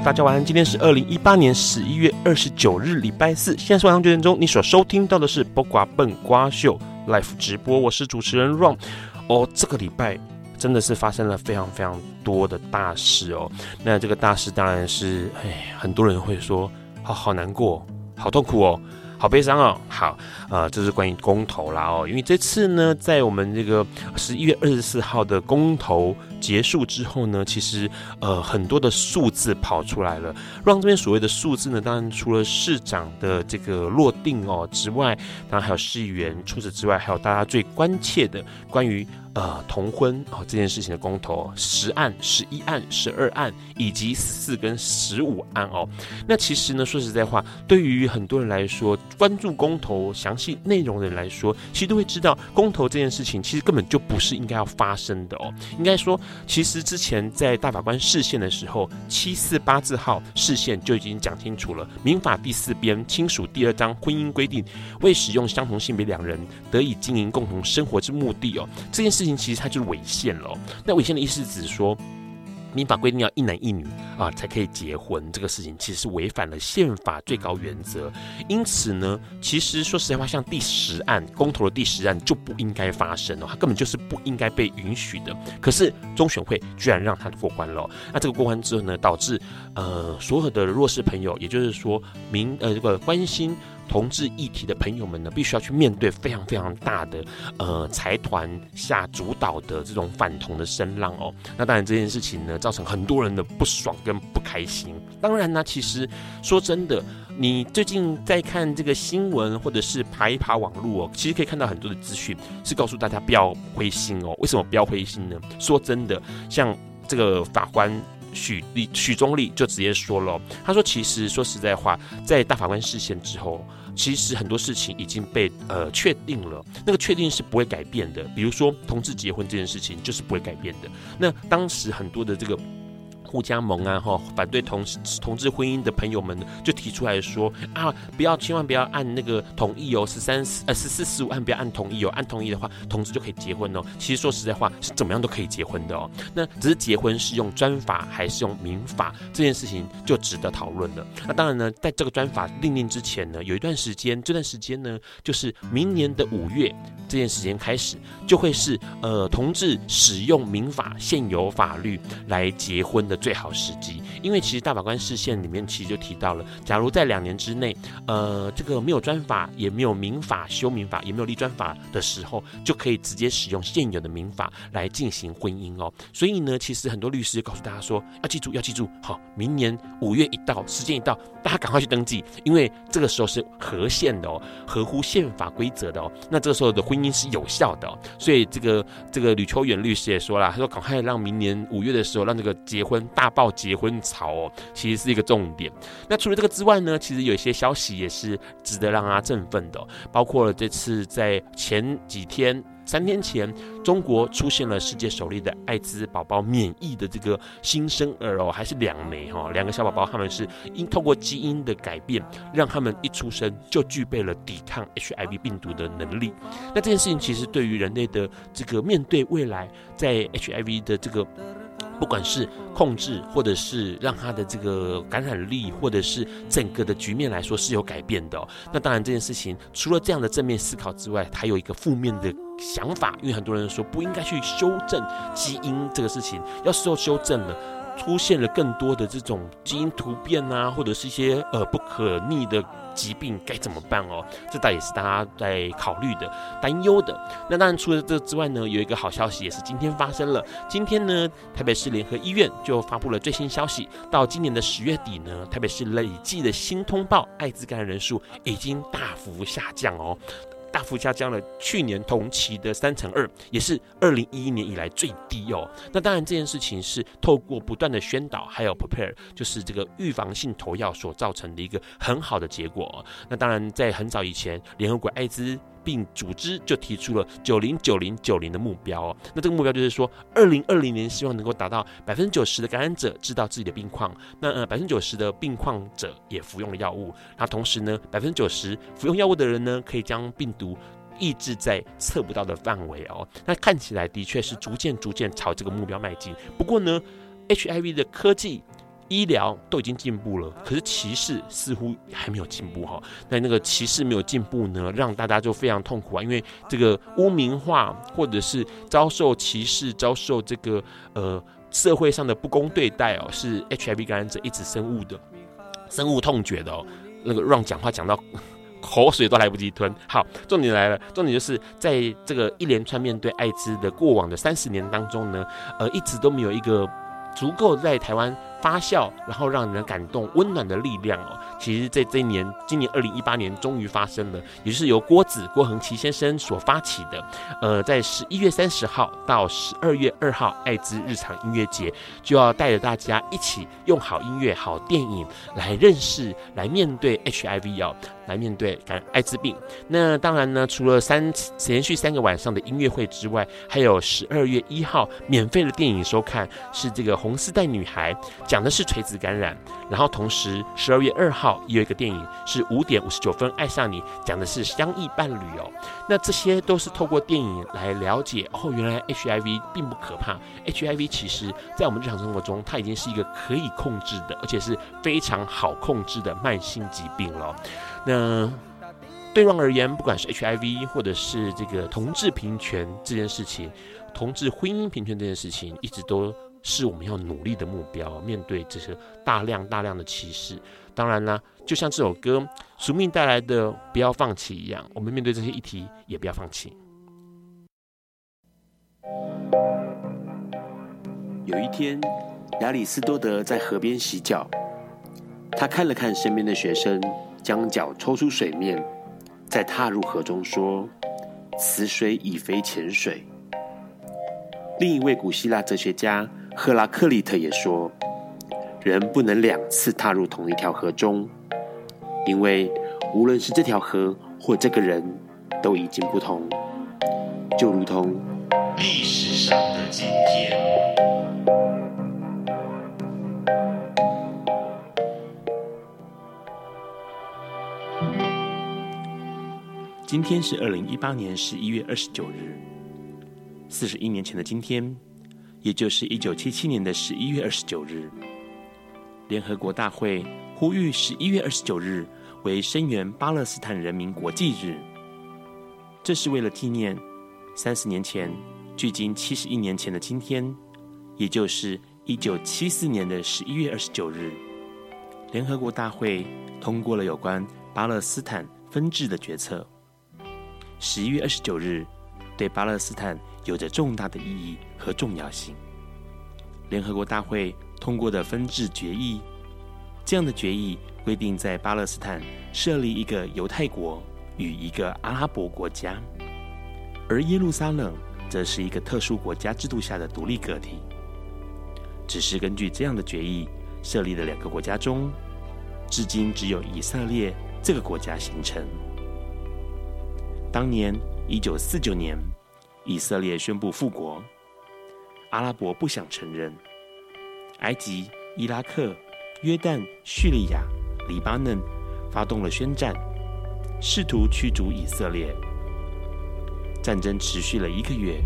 大家晚安。今天是二零一八年十一月二十九日，礼拜四。现在是晚上九点钟。你所收听到的是不瓜笨瓜秀 Live 直播，我是主持人 Ron。哦，这个礼拜真的是发生了非常非常多的大事哦。那这个大事当然是，哎，很多人会说，好好难过，好痛苦哦。好悲伤哦，好，呃，这是关于公投啦哦，因为这次呢，在我们这个十一月二十四号的公投结束之后呢，其实呃很多的数字跑出来了，让这边所谓的数字呢，当然除了市长的这个落定哦之外，当然还有市议员，除此之外，还有大家最关切的关于。呃，同婚哦这件事情的公投，十案、十一案、十二案，以及四跟十五案哦。那其实呢，说实在话，对于很多人来说，关注公投详细内容的人来说，其实都会知道，公投这件事情其实根本就不是应该要发生的哦。应该说，其实之前在大法官释宪的时候，七四八字号释宪就已经讲清楚了，民法第四编亲属第二章婚姻规定，为使用相同性别两人得以经营共同生活之目的哦，这件事。其实它就是违宪了。那违宪的意思指说，民法规定要一男一女啊才可以结婚，这个事情其实是违反了宪法最高原则。因此呢，其实说实在话，像第十案公投的第十案就不应该发生哦，它根本就是不应该被允许的。可是中选会居然让它过关了。那这个过关之后呢，导致呃所有的弱势朋友，也就是说民呃这个关心。同志议题的朋友们呢，必须要去面对非常非常大的呃财团下主导的这种反同的声浪哦。那当然这件事情呢，造成很多人的不爽跟不开心。当然呢，其实说真的，你最近在看这个新闻或者是爬一爬网络哦，其实可以看到很多的资讯是告诉大家不要灰心哦。为什么不要灰心呢？说真的，像这个法官。许立许宗力就直接说了，他说：“其实说实在话，在大法官视线之后，其实很多事情已经被呃确定了，那个确定是不会改变的。比如说同志结婚这件事情就是不会改变的。那当时很多的这个。”互加盟啊，哈，反对同同志婚姻的朋友们呢，就提出来说啊，不要，千万不要按那个同意哦，十三呃十四十五按不要按同意哦，按同意的话，同志就可以结婚哦。其实说实在话，是怎么样都可以结婚的哦。那只是结婚是用专法还是用民法这件事情就值得讨论了。那当然呢，在这个专法订定之前呢，有一段时间，这段时间呢，就是明年的五月这件时间开始，就会是呃同志使用民法现有法律来结婚的。最好时机，因为其实大法官释宪里面其实就提到了，假如在两年之内，呃，这个没有专法，也没有民法修民法，也没有立专法的时候，就可以直接使用现有的民法来进行婚姻哦。所以呢，其实很多律师告诉大家说，要记住，要记住，好，明年五月一到，时间一到，大家赶快去登记，因为这个时候是合宪的哦，合乎宪法规则的哦。那这个时候的婚姻是有效的哦。所以这个这个吕秋远律师也说了，他说赶快让明年五月的时候让这个结婚。大爆结婚潮哦，其实是一个重点。那除了这个之外呢，其实有一些消息也是值得让他振奋的，包括了这次在前几天、三天前，中国出现了世界首例的艾滋宝宝免疫的这个新生儿哦，还是两枚哈，两个小宝宝，他们是因透过基因的改变，让他们一出生就具备了抵抗 HIV 病毒的能力。那这件事情其实对于人类的这个面对未来在 HIV 的这个。不管是控制，或者是让他的这个感染力，或者是整个的局面来说是有改变的。那当然，这件事情除了这样的正面思考之外，还有一个负面的想法，因为很多人说不应该去修正基因这个事情，要是说修正了。出现了更多的这种基因突变啊，或者是一些呃不可逆的。疾病该怎么办哦？这倒也是大家在考虑的、担忧的。那当然，除了这之外呢，有一个好消息也是今天发生了。今天呢，台北市联合医院就发布了最新消息，到今年的十月底呢，台北市累计的新通报艾滋感染人数已经大幅下降哦。大幅下降了去年同期的三成二，也是二零一一年以来最低哦。那当然，这件事情是透过不断的宣导，还有 prepare，就是这个预防性投药所造成的一个很好的结果。那当然，在很早以前，联合国艾滋病组织就提出了九零九零九零的目标哦，那这个目标就是说，二零二零年希望能够达到百分之九十的感染者知道自己的病况，那呃百分之九十的病况者也服用了药物，那同时呢，百分之九十服用药物的人呢，可以将病毒抑制在测不到的范围哦。那看起来的确是逐渐逐渐朝这个目标迈进。不过呢，HIV 的科技。医疗都已经进步了，可是歧视似乎还没有进步哈。那那个歧视没有进步呢，让大家就非常痛苦啊，因为这个污名化或者是遭受歧视、遭受这个呃社会上的不公对待哦，是 HIV 感染者一直深恶的、深恶痛绝的哦。那个让讲话讲到口水都来不及吞。好，重点来了，重点就是在这个一连串面对艾滋的过往的三十年当中呢，呃，一直都没有一个足够在台湾。发酵，然后让人感动、温暖的力量哦。其实，在这一年，今年二零一八年，终于发生了，也就是由郭子郭恒琪先生所发起的。呃，在十一月三十号到十二月二号，艾滋日常音乐节，就要带着大家一起用好音乐、好电影来认识、来面对 HIV 哦，来面对感艾滋病。那当然呢，除了三连续三个晚上的音乐会之外，还有十二月一号免费的电影收看，是这个红丝带女孩。讲的是垂直感染，然后同时十二月二号也有一个电影是五点五十九分爱上你，讲的是相异伴侣哦。那这些都是透过电影来了解哦，原来 HIV 并不可怕，HIV 其实在我们日常生活中，它已经是一个可以控制的，而且是非常好控制的慢性疾病了。那对 Ron 而言，不管是 HIV 或者是这个同志平权这件事情，同志婚姻平权这件事情，一直都。是我们要努力的目标。面对这些大量大量的歧视，当然啦，就像这首歌《宿命带来的不要放弃》一样，我们面对这些议题也不要放弃。有一天，亚里斯多德在河边洗脚，他看了看身边的学生，将脚抽出水面，再踏入河中，说：“此水已非浅水。”另一位古希腊哲学家。赫拉克利特也说：“人不能两次踏入同一条河中，因为无论是这条河或这个人，都已经不同，就如同历史上的今天。”今天是二零一八年十一月二十九日，四十一年前的今天。也就是一九七七年的十一月二十九日，联合国大会呼吁十一月二十九日为声援巴勒斯坦人民国际日。这是为了纪念三十年前，距今七十一年前的今天，也就是一九七四年的十一月二十九日，联合国大会通过了有关巴勒斯坦分治的决策。十一月二十九日对巴勒斯坦有着重大的意义和重要性。联合国大会通过的分治决议，这样的决议规定，在巴勒斯坦设立一个犹太国与一个阿拉伯国家，而耶路撒冷则是一个特殊国家制度下的独立个体。只是根据这样的决议设立的两个国家中，至今只有以色列这个国家形成。当年一九四九年。以色列宣布复国，阿拉伯不想承认。埃及、伊拉克、约旦、叙利亚、黎巴嫩发动了宣战，试图驱逐以色列。战争持续了一个月，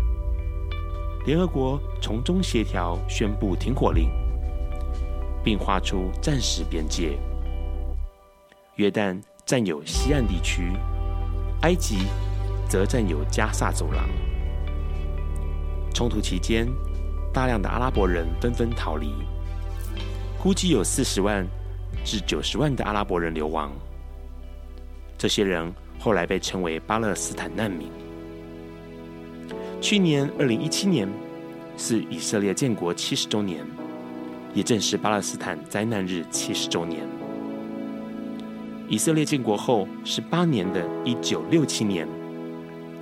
联合国从中协调，宣布停火令，并划出战时边界。约旦占有西岸地区，埃及则占有加萨走廊。冲突期间，大量的阿拉伯人纷纷逃离，估计有四十万至九十万的阿拉伯人流亡。这些人后来被称为巴勒斯坦难民。去年二零一七年是以色列建国七十周年，也正是巴勒斯坦灾难日七十周年。以色列建国后十八年的一九六七年，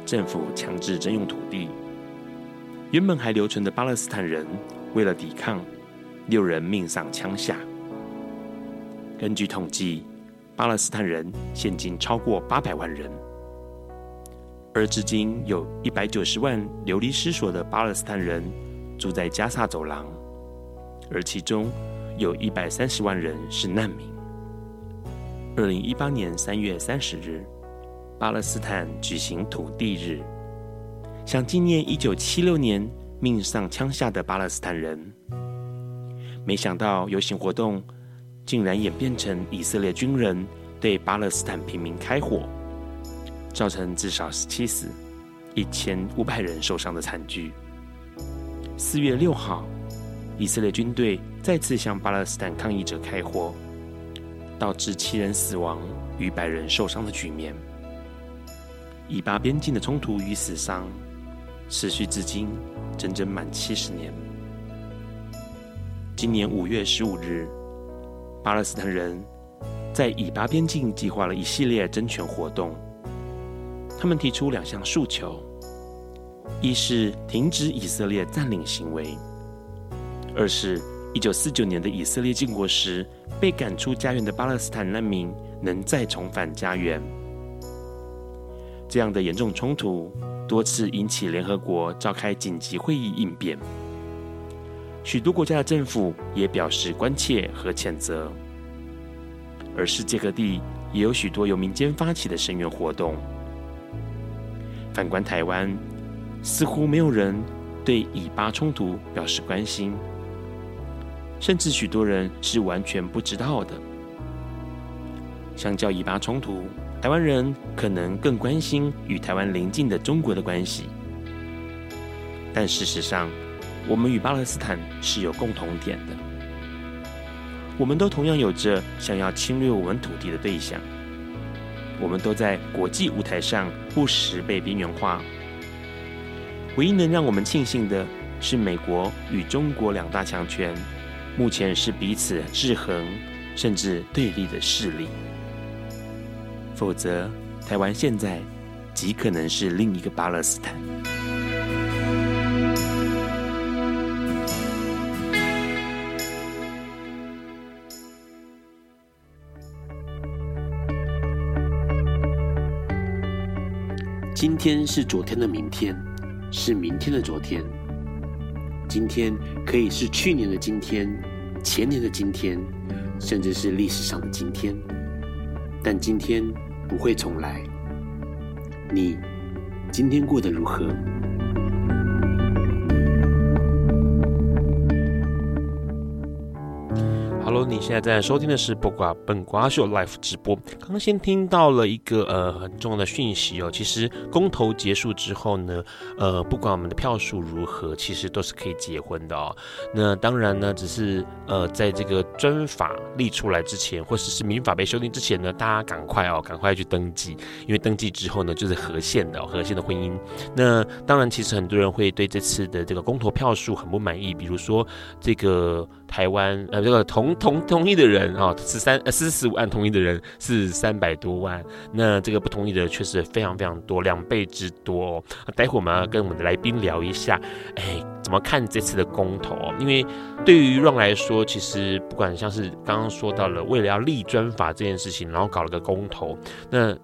政府强制征用土地，原本还留存的巴勒斯坦人为了抵抗，六人命丧枪下。根据统计，巴勒斯坦人现今超过八百万人，而至今有一百九十万流离失所的巴勒斯坦人住在加萨走廊，而其中有一百三十万人是难民。二零一八年三月三十日，巴勒斯坦举行土地日，想纪念一九七六年命丧枪下的巴勒斯坦人。没想到游行活动竟然演变成以色列军人对巴勒斯坦平民开火，造成至少十七死、一千五百人受伤的惨剧。四月六号，以色列军队再次向巴勒斯坦抗议者开火。导致七人死亡、逾百人受伤的局面。以巴边境的冲突与死伤持续至今，整整满七十年。今年五月十五日，巴勒斯坦人在以巴边境计划了一系列争权活动。他们提出两项诉求：一是停止以色列占领行为；二是一九四九年的以色列建国时。被赶出家园的巴勒斯坦难民能再重返家园。这样的严重冲突多次引起联合国召开紧急会议应变，许多国家的政府也表示关切和谴责，而世界各地也有许多由民间发起的声援活动。反观台湾，似乎没有人对以巴冲突表示关心。甚至许多人是完全不知道的。相较以巴冲突，台湾人可能更关心与台湾邻近的中国的关系。但事实上，我们与巴勒斯坦是有共同点的。我们都同样有着想要侵略我们土地的对象。我们都在国际舞台上不时被边缘化。唯一能让我们庆幸的是，美国与中国两大强权。目前是彼此制衡，甚至对立的势力。否则，台湾现在极可能是另一个巴勒斯坦。今天是昨天的明天，是明天的昨天。今天可以是去年的今天，前年的今天，甚至是历史上的今天，但今天不会重来。你今天过得如何？Hello，你现在在收听的是《播瓜笨瓜秀》Live 直播。刚刚先听到了一个呃很重要的讯息哦，其实公投结束之后呢，呃，不管我们的票数如何，其实都是可以结婚的哦。那当然呢，只是呃，在这个专法立出来之前，或者是民法被修订之前呢，大家赶快哦，赶快去登记，因为登记之后呢，就是合宪的、哦、合宪的婚姻。那当然，其实很多人会对这次的这个公投票数很不满意，比如说这个。台湾呃，这个同同同意的人啊，十三呃四十五万同意的人是三百多万，那这个不同意的确实非常非常多，两倍之多哦。待会我们要跟我们的来宾聊一下，哎，怎么看这次的公投？因为对于阮来说，其实不管像是刚刚说到了，为了要立专法这件事情，然后搞了个公投，那。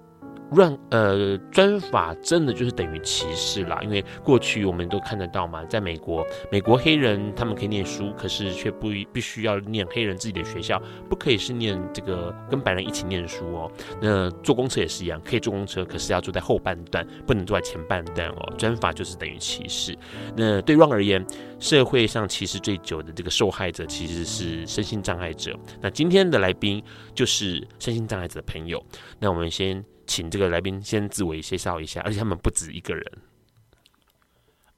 让呃专法真的就是等于歧视啦，因为过去我们都看得到嘛，在美国，美国黑人他们可以念书，可是却不必须要念黑人自己的学校，不可以是念这个跟白人一起念书哦。那坐公车也是一样，可以坐公车，可是要坐在后半段，不能坐在前半段哦。专法就是等于歧视。那对 Run 而言，社会上歧视最久的这个受害者其实是身心障碍者。那今天的来宾就是身心障碍者的朋友。那我们先。请这个来宾先自我介绍一下，而且他们不止一个人。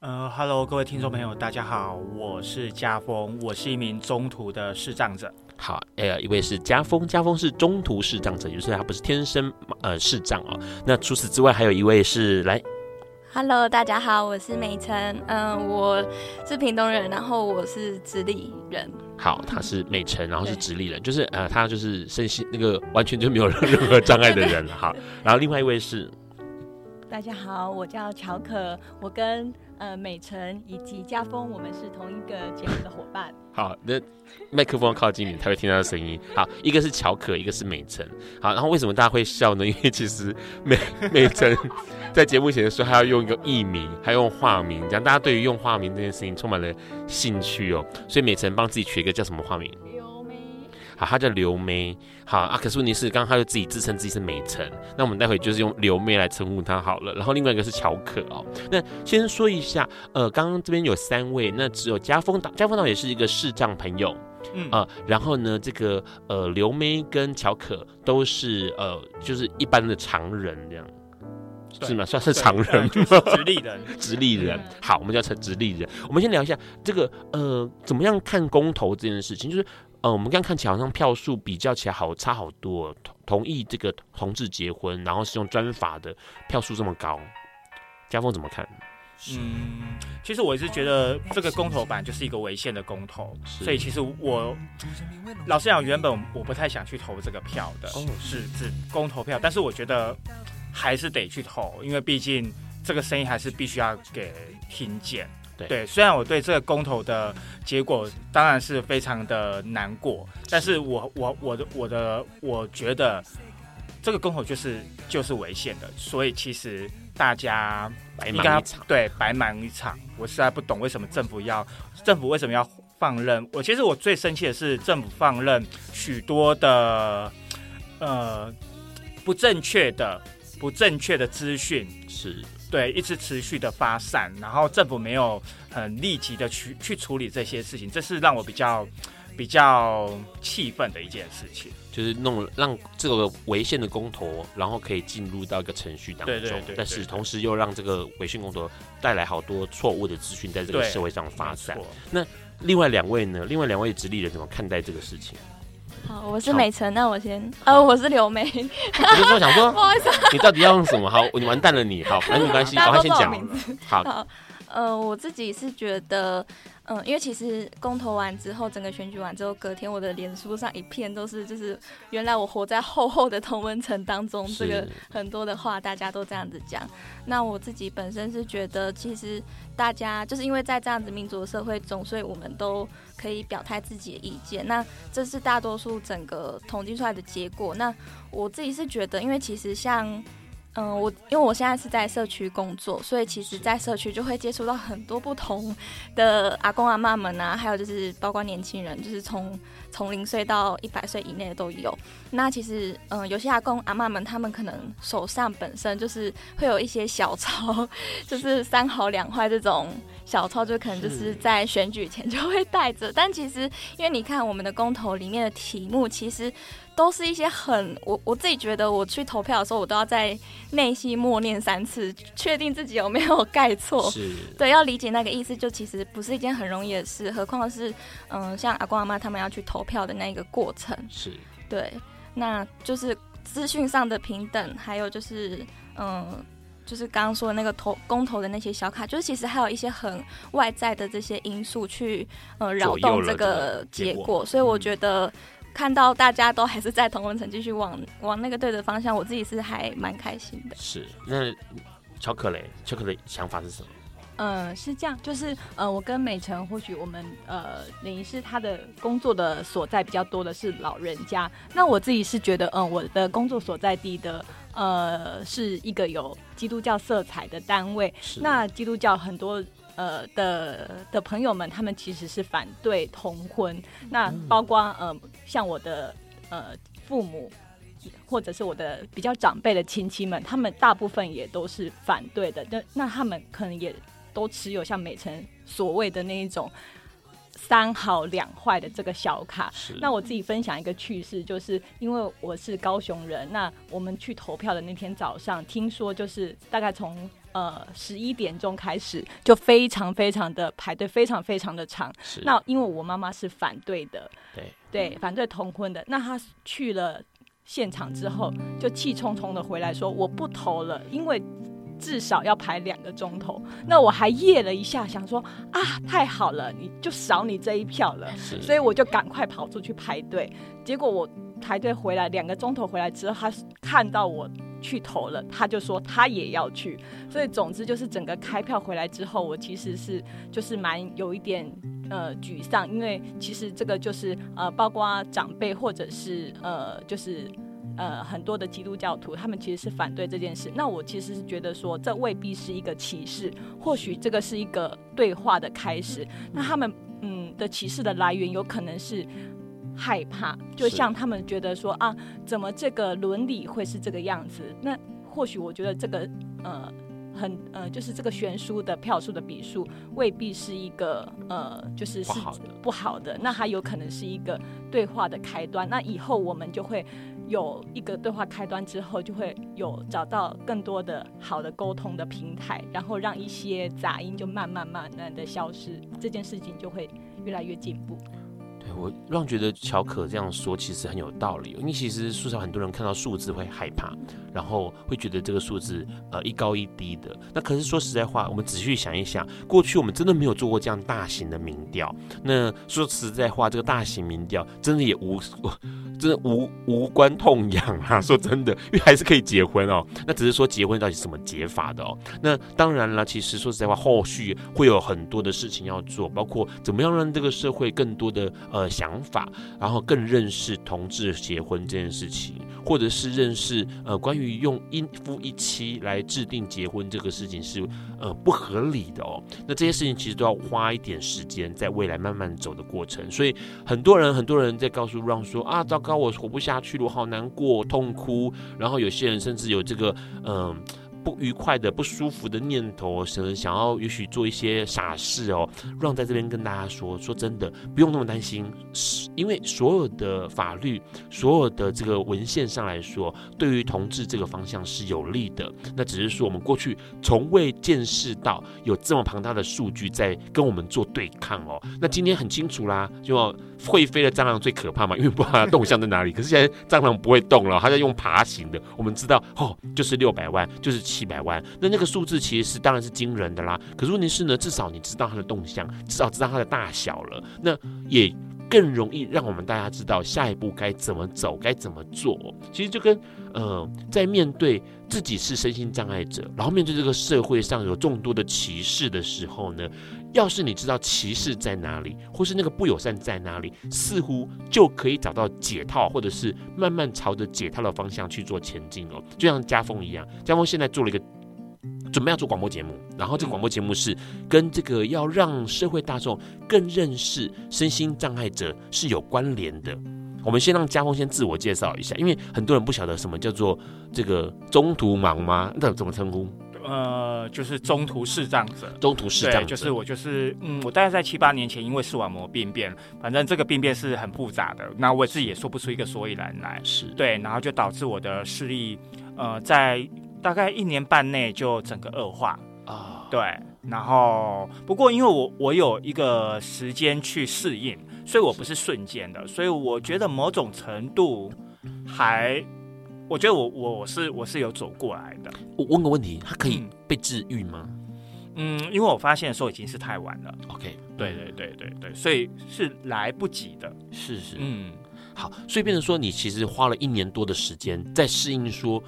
呃，Hello，各位听众朋友，大家好，我是家峰，我是一名中途的视障者。好，呃，一位是家峰，家峰是中途视障者，就是他不是天生呃视障哦。那除此之外，还有一位是来，Hello，大家好，我是美晨，嗯、呃，我是屏东人，然后我是直立人。好，他是美晨，然后是直立人，就是呃，他就是身心那个完全就没有任何障碍的人。好，然后另外一位是，大家好，我叫乔可，我跟。呃，美晨以及家峰，我们是同一个节目的伙伴。好，那麦克风靠近你，才会听到声音。好，一个是乔可，一个是美晨。好，然后为什么大家会笑呢？因为其实美 美辰在节目前的时候，还要用一个艺名，还用化名，这样大家对于用化名这件事情充满了兴趣哦。所以美辰帮自己取一个叫什么化名？好，她叫刘妹。好啊，可是问题是，刚刚她就自己自称自己是美辰，那我们待会就是用刘妹来称呼她好了。然后另外一个是乔可哦。那先说一下，呃，刚刚这边有三位，那只有家风导，家风导也是一个视障朋友，嗯呃，然后呢，这个呃刘妹跟乔可都是呃就是一般的常人这样，是吗？算是常人 直立人，直立人。好，我们叫成直立人。我们先聊一下这个呃怎么样看公投这件事情，就是。呃，我们刚看起来好像票数比较起来好差好多，同同意这个同志结婚，然后是用专法的票数这么高，家峰怎么看？嗯，其实我一直觉得这个公投版就是一个违宪的公投，所以其实我老实讲，原本我不太想去投这个票的，哦、是指公投票，但是我觉得还是得去投，因为毕竟这个声音还是必须要给听见。对，虽然我对这个公投的结果当然是非常的难过，但是我我我的我的我觉得这个公投就是就是违宪的，所以其实大家应该对白忙一场。我实在不懂为什么政府要政府为什么要放任我？其实我最生气的是政府放任许多的呃不正确的不正确的资讯是。对，一直持续的发散，然后政府没有很立即的去去处理这些事情，这是让我比较比较气愤的一件事情。就是弄让这个违宪的公投，然后可以进入到一个程序当中，对对对对对，但是同时又让这个违宪公投带来好多错误的资讯在这个社会上发散。那另外两位呢？另外两位直立人怎么看待这个事情？好，我是美辰，那我先，呃，我是刘梅。我就说想说，不好意思，你到底要用什么？好，你完蛋了你，好，那 没关系，赶快先讲。好，好，呃，我自己是觉得。嗯，因为其实公投完之后，整个选举完之后，隔天我的脸书上一片都是，就是原来我活在厚厚的同温层当中，这个很多的话大家都这样子讲。那我自己本身是觉得，其实大家就是因为在这样子民主的社会中，所以我们都可以表态自己的意见。那这是大多数整个统计出来的结果。那我自己是觉得，因为其实像。嗯，我因为我现在是在社区工作，所以其实，在社区就会接触到很多不同的阿公阿妈们啊，还有就是包括年轻人，就是从从零岁到一百岁以内的都有。那其实，嗯，有些阿公阿妈们，他们可能手上本身就是会有一些小钞，就是三好两坏这种小钞，就可能就是在选举前就会带着。但其实，因为你看我们的公投里面的题目，其实。都是一些很我我自己觉得，我去投票的时候，我都要在内心默念三次，确定自己有没有盖错。是，对，要理解那个意思，就其实不是一件很容易的事，何况是嗯，像阿公阿妈他们要去投票的那个过程。是，对，那就是资讯上的平等，还有就是嗯，就是刚刚说的那个投公投的那些小卡，就是其实还有一些很外在的这些因素去呃扰动这个结果，所以我觉得。嗯看到大家都还是在同温层继续往往那个对的方向，我自己是还蛮开心的。是，那乔克雷，乔克的想法是什么？嗯，是这样，就是呃，我跟美辰，或许我们呃，等于是他的工作的所在比较多的是老人家。那我自己是觉得，嗯、呃，我的工作所在地的呃，是一个有基督教色彩的单位。是。那基督教很多。呃的的朋友们，他们其实是反对同婚。那包括呃，像我的呃父母，或者是我的比较长辈的亲戚们，他们大部分也都是反对的。那那他们可能也都持有像美辰所谓的那一种三好两坏的这个小卡。那我自己分享一个趣事，就是因为我是高雄人，那我们去投票的那天早上，听说就是大概从。呃十一点钟开始，就非常非常的排队，非常非常的长。是那因为我妈妈是反对的，对对，反对同婚的。那她去了现场之后，就气冲冲的回来说：“我不投了，因为。”至少要排两个钟头，那我还夜了一下，想说啊，太好了，你就少你这一票了，所以我就赶快跑出去排队。结果我排队回来两个钟头回来之后，他看到我去投了，他就说他也要去。所以总之就是整个开票回来之后，我其实是就是蛮有一点呃沮丧，因为其实这个就是呃包括长辈或者是呃就是。呃，很多的基督教徒，他们其实是反对这件事。那我其实是觉得说，这未必是一个歧视，或许这个是一个对话的开始。那他们嗯的歧视的来源，有可能是害怕，就像他们觉得说啊，怎么这个伦理会是这个样子？那或许我觉得这个呃。很呃，就是这个悬殊的票数的比数未必是一个呃，就是是不好的。那它有可能是一个对话的开端。那以后我们就会有一个对话开端之后，就会有找到更多的好的沟通的平台，然后让一些杂音就慢慢慢慢的消失，这件事情就会越来越进步。我让觉得乔可这样说其实很有道理，因为其实说实话，很多人看到数字会害怕，然后会觉得这个数字呃一高一低的。那可是说实在话，我们仔细想一想，过去我们真的没有做过这样大型的民调。那说实在话，这个大型民调真的也无，真的无无关痛痒啊。说真的，因为还是可以结婚哦。那只是说结婚到底是怎么结法的哦。那当然了，其实说实在话，后续会有很多的事情要做，包括怎么样让这个社会更多的。呃想法，然后更认识同志结婚这件事情，或者是认识呃关于用一夫一妻来制定结婚这个事情是呃不合理的哦。那这些事情其实都要花一点时间，在未来慢慢走的过程。所以很多人很多人在告诉 Ron 说啊，糟糕，我活不下去了，我好难过，痛哭。然后有些人甚至有这个嗯。不愉快的、不舒服的念头，想想要也许做一些傻事哦。让在这边跟大家说，说真的，不用那么担心，因为所有的法律、所有的这个文献上来说，对于同志这个方向是有利的。那只是说我们过去从未见识到有这么庞大的数据在跟我们做对抗哦。那今天很清楚啦，就会飞的蟑螂最可怕嘛，因为不知道它动向在哪里。可是现在蟑螂不会动了，它在用爬行的。我们知道哦，就是六百万，就是。七百万，那那个数字其实是当然是惊人的啦。可是问题是呢，至少你知道它的动向，至少知道它的大小了，那也更容易让我们大家知道下一步该怎么走，该怎么做。其实就跟呃，在面对自己是身心障碍者，然后面对这个社会上有众多的歧视的时候呢，要是你知道歧视在哪里，或是那个不友善在哪里，似乎就可以找到解套，或者是慢慢朝着解套的方向去做前进哦。就像家风一样，家风现在做了一个准备要做广播节目，然后这个广播节目是跟这个要让社会大众更认识身心障碍者是有关联的。我们先让家风先自我介绍一下，因为很多人不晓得什么叫做这个中途盲吗？那怎么称呼？呃，就是中途视障者，中途视障者，就是我，就是嗯，我大概在七八年前，因为视网膜病变，反正这个病变是很复杂的，那我自己也说不出一个所以然来，是。对，然后就导致我的视力，呃，在大概一年半内就整个恶化。啊，对，然后不过因为我我有一个时间去适应，所以我不是瞬间的，所以我觉得某种程度还。我觉得我我我是我是有走过来的。我问个问题，它可以被治愈吗？嗯，因为我发现的时候已经是太晚了。OK，对对对对对，所以是来不及的。是是，嗯，好，所以变成说你其实花了一年多的时间在适应，说，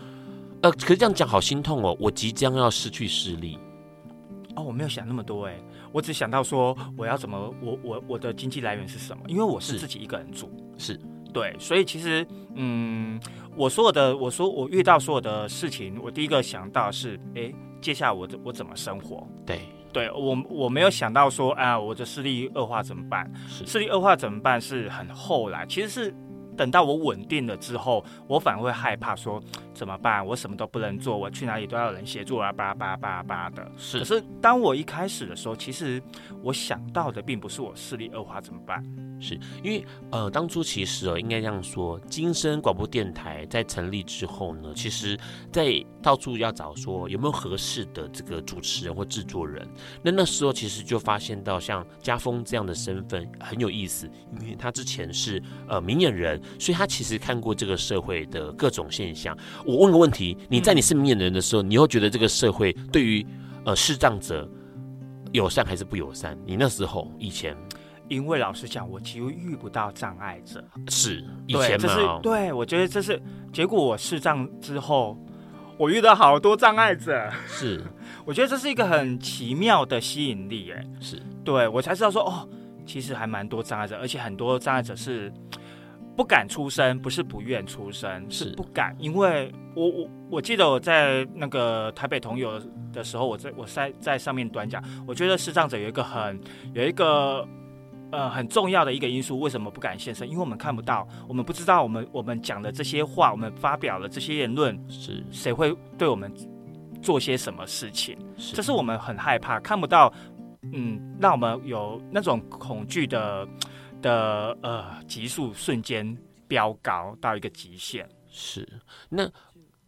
呃，可是这样讲好心痛哦，我即将要失去视力。哦，我没有想那么多哎，我只想到说我要怎么，我我我的经济来源是什么？因为我是自己一个人住，是。是对，所以其实，嗯，我所有的，我说我遇到所有的事情，我第一个想到是，哎，接下来我我怎么生活？对，对我我没有想到说，啊，我的视力恶化怎么办？视力恶化怎么办？是很后来，其实是等到我稳定了之后，我反而会害怕说怎么办？我什么都不能做，我去哪里都要有人协助啊，巴拉巴拉巴巴的。是。可是当我一开始的时候，其实我想到的并不是我视力恶化怎么办？是因为呃，当初其实哦，应该这样说，金声广播电台在成立之后呢，其实在到处要找说有没有合适的这个主持人或制作人。那那时候其实就发现到像家峰这样的身份很有意思，因为他之前是呃明眼人，所以他其实看过这个社会的各种现象。我问个问题：你在你身边的人的时候，你会觉得这个社会对于呃视障者友善还是不友善？你那时候以前？因为老实讲，我几乎遇不到障碍者。是以前嘛？是对，我觉得这是结果。我视障之后，我遇到好多障碍者。是，我觉得这是一个很奇妙的吸引力。哎，是对我才知道说，哦，其实还蛮多障碍者，而且很多障碍者是不敢出声，不是不愿出声，是不敢。因为我我我记得我在那个台北同游的时候，我在我在在上面短讲，我觉得视障者有一个很有一个。呃，很重要的一个因素，为什么不敢现身？因为我们看不到，我们不知道，我们我们讲的这些话，我们发表了这些言论，是谁会对我们做些什么事情？是，这是我们很害怕看不到，嗯，让我们有那种恐惧的的呃急速瞬间飙高到一个极限。是，那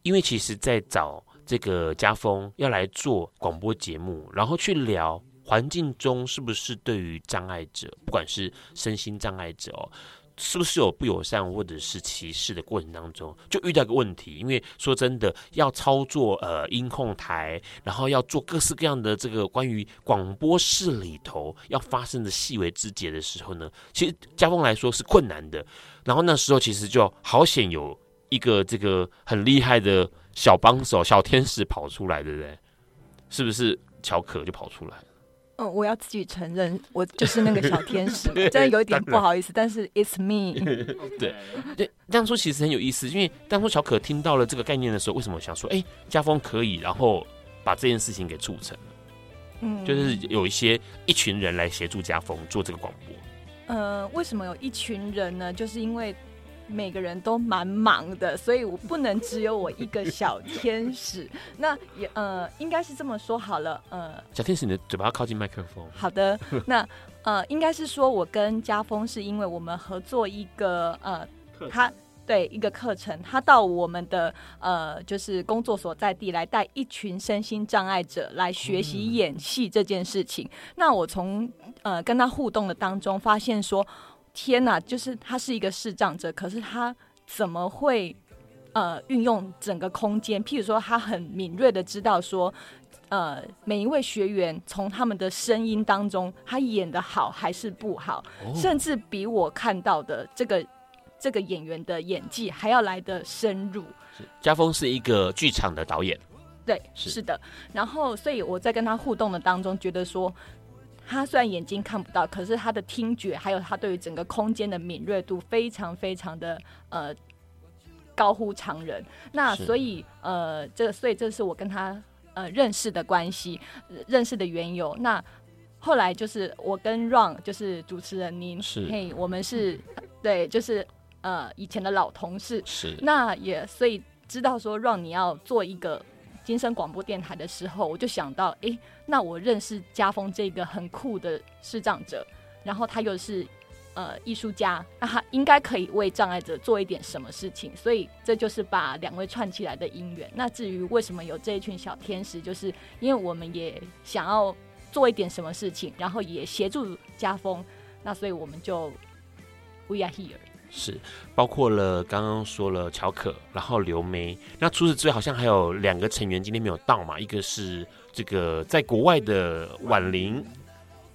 因为其实，在找这个家风要来做广播节目，然后去聊。环境中是不是对于障碍者，不管是身心障碍者哦，是不是有不友善或者是歧视的过程当中，就遇到一个问题？因为说真的，要操作呃音控台，然后要做各式各样的这个关于广播室里头要发生的细微之节的时候呢，其实家峰来说是困难的。然后那时候其实就好险有一个这个很厉害的小帮手、小天使跑出来，对不对？是不是乔可就跑出来？嗯，我要自己承认，我就是那个小天使，真的有一点不好意思。但是 it's me。对对，当初其实很有意思，因为当初小可听到了这个概念的时候，为什么想说，哎、欸，家风可以，然后把这件事情给促成了？嗯，就是有一些一群人来协助家风做这个广播。呃，为什么有一群人呢？就是因为。每个人都蛮忙的，所以我不能只有我一个小天使。那也呃，应该是这么说好了，呃，小天使，你的嘴巴要靠近麦克风。好的，那呃，应该是说我跟家峰是因为我们合作一个呃，他对一个课程，他到我们的呃，就是工作所在地来带一群身心障碍者来学习演戏这件事情。嗯、那我从呃跟他互动的当中发现说。天呐，就是他是一个视障者，可是他怎么会呃运用整个空间？譬如说，他很敏锐的知道说，呃，每一位学员从他们的声音当中，他演的好还是不好，哦、甚至比我看到的这个这个演员的演技还要来得深入。家峰是一个剧场的导演，对，是，是的。然后，所以我在跟他互动的当中，觉得说。他虽然眼睛看不到，可是他的听觉还有他对于整个空间的敏锐度非常非常的呃高乎常人。那所以呃，这所以这是我跟他呃认识的关系，认识的缘由。那后来就是我跟 Ron 就是主持人您，是嘿，我们是对，就是呃以前的老同事。是那也所以知道说 Ron 你要做一个。金声广播电台的时候，我就想到，哎、那我认识家峰这个很酷的视障者，然后他又是呃艺术家，那他应该可以为障碍者做一点什么事情，所以这就是把两位串起来的姻缘。那至于为什么有这一群小天使，就是因为我们也想要做一点什么事情，然后也协助家峰，那所以我们就 We are here。是，包括了刚刚说了乔可，然后刘梅。那除此之外，好像还有两个成员今天没有到嘛？一个是这个在国外的婉玲，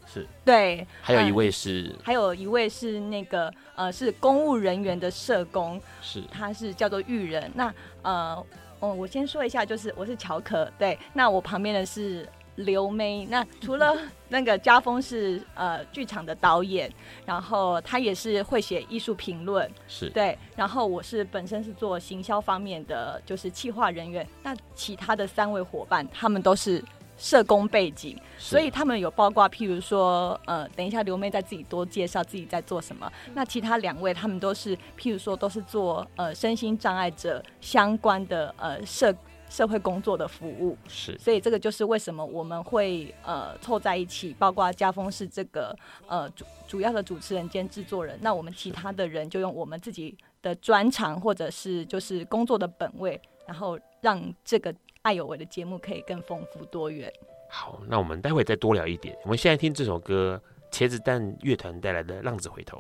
是对，还有一位是、嗯，还有一位是那个呃，是公务人员的社工，是，他是叫做玉人。那呃，哦，我先说一下，就是我是乔可，对，那我旁边的是。刘梅，那除了 那个家峰是呃剧场的导演，然后他也是会写艺术评论，是对，然后我是本身是做行销方面的，就是企划人员。那其他的三位伙伴，他们都是社工背景，所以他们有包括譬如说，呃，等一下刘妹再自己多介绍自己在做什么。那其他两位他们都是譬如说都是做呃身心障碍者相关的呃社社会工作的服务。是，所以这个就是为什么我们会呃凑在一起，包括家风是这个呃主主要的主持人兼制作人，那我们其他的人就用我们自己的专长或者是就是工作的本位，然后让这个。爱有为的节目可以更丰富多元。好，那我们待会再多聊一点。我们现在听这首歌，茄子蛋乐团带来的《浪子回头》。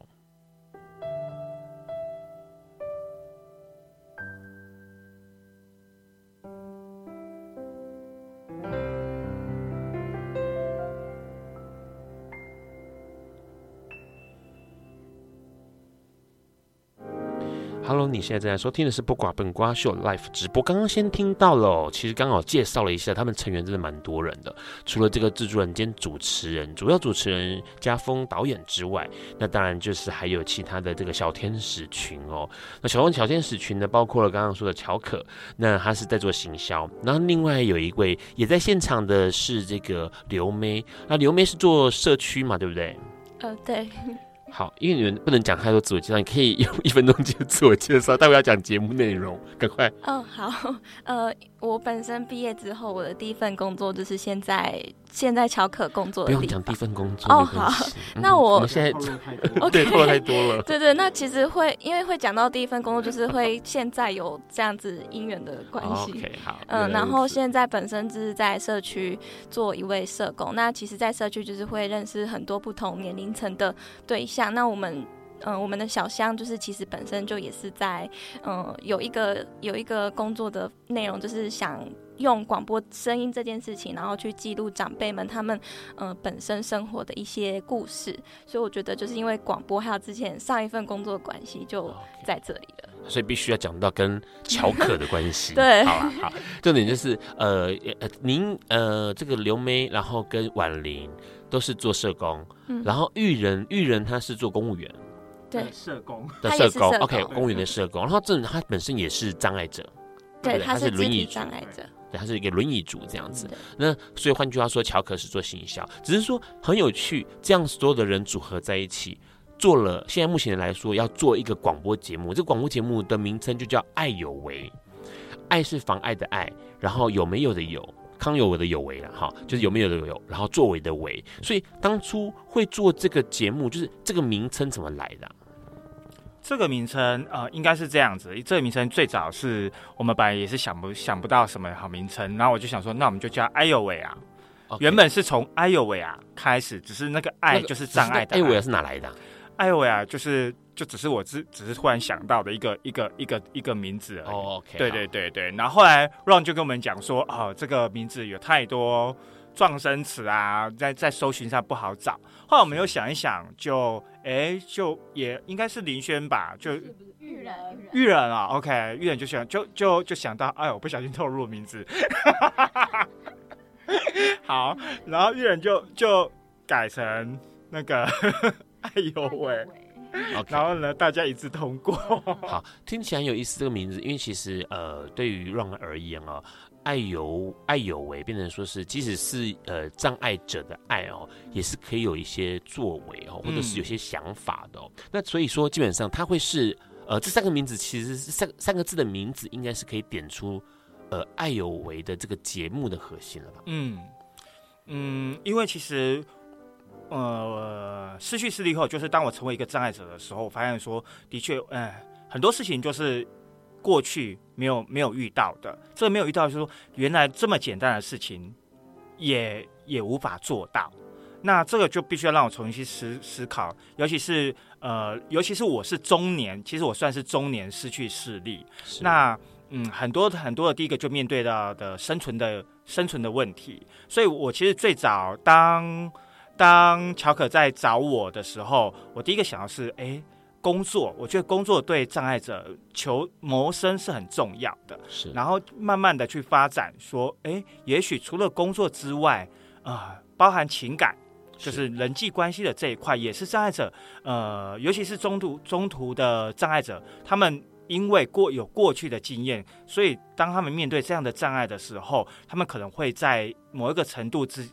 你现在正在收听的是不寡本瓜秀 Live 直播。刚刚先听到了，其实刚好介绍了一下，他们成员真的蛮多人的。除了这个制作人兼主持人、主要主持人加风导演之外，那当然就是还有其他的这个小天使群哦。那小小天使群呢，包括了刚刚说的乔可，那他是在做行销。然后另外有一位也在现场的是这个刘妹，那刘妹是做社区嘛，对不对？呃，对。好，因为你们不能讲太多自我介绍，你可以用一分钟就自我介绍。待会要讲节目内容，赶快。哦，好，呃，我本身毕业之后，我的第一份工作就是现在现在乔可工作的地方。不用讲第一份工作哦，好，那我，现在对透露太多了。对 对，那其实会因为会讲到第一份工作，就是会现在有这样子姻缘的关系。OK，好，嗯，然后现在本身就是在社区做一位社工。那其实，在社区就是会认识很多不同年龄层的对象。那我们。嗯、呃，我们的小香就是其实本身就也是在，嗯、呃，有一个有一个工作的内容，就是想用广播声音这件事情，然后去记录长辈们他们，嗯、呃，本身生活的一些故事。所以我觉得就是因为广播还有之前上一份工作的关系，就在这里了。所以必须要讲到跟乔可的关系。对，好了，好，重点就是呃呃，您呃这个刘梅，然后跟婉玲都是做社工，嗯、然后玉人玉人他是做公务员。对，社工。的社工，OK，公园的社工，然后这他本身也是障碍者，对，他是轮椅障碍者，对，他是一个轮椅族这样子。那所以换句话说，乔可是做行销，只是说很有趣，这样所有的人组合在一起，做了现在目前来说要做一个广播节目，这个广播节目的名称就叫“爱有为”，爱是妨碍的爱，然后有没有的有。康有为的有为了哈，就是有没有的有，然后作为的为，所以当初会做这个节目，就是这个名称怎么来的啊？这个名称呃，应该是这样子，这个名称最早是我们本来也是想不想不到什么好名称，然后我就想说，那我们就叫哎呦喂啊。原本是从哎呦喂啊开始，只是那个爱就是障碍的爱。爱有为是哪来的啊？爱有为啊，就是。就只是我只只是突然想到的一个一个一个一个名字而已。Oh, okay, 对对对对。然后后来 Ron 就跟我们讲说，哦，这个名字有太多状声词啊，在在搜寻上不好找。后来我们又想一想，就哎，就也应该是林轩吧，就玉人玉人啊。OK，玉人就想就就就想到，哎，我不小心透露了名字。好，然后玉人就就改成那个 哎呦喂。Okay. 然后呢，大家一致通过。好，听起来有意思这个名字，因为其实呃，对于 Ron 而言哦，爱有爱有为变成说是，即使是呃障碍者的爱哦，也是可以有一些作为哦，或者是有些想法的哦。嗯、那所以说，基本上它会是呃这三个名字，其实是三三个字的名字，应该是可以点出呃爱有为的这个节目的核心了吧？嗯嗯，因为其实。呃，失去视力后，就是当我成为一个障碍者的时候，我发现说，的确，哎，很多事情就是过去没有没有遇到的。这个没有遇到，就是说，原来这么简单的事情也，也也无法做到。那这个就必须要让我重新去思思考，尤其是呃，尤其是我是中年，其实我算是中年失去视力。那嗯，很多很多的第一个就面对到的生存的生存的问题。所以我其实最早当。当乔可在找我的时候，我第一个想到是，哎，工作。我觉得工作对障碍者求谋生是很重要的。是。然后慢慢的去发展，说，哎，也许除了工作之外，啊、呃，包含情感，就是人际关系的这一块，也是障碍者，呃，尤其是中途中途的障碍者，他们因为过有过去的经验，所以当他们面对这样的障碍的时候，他们可能会在某一个程度之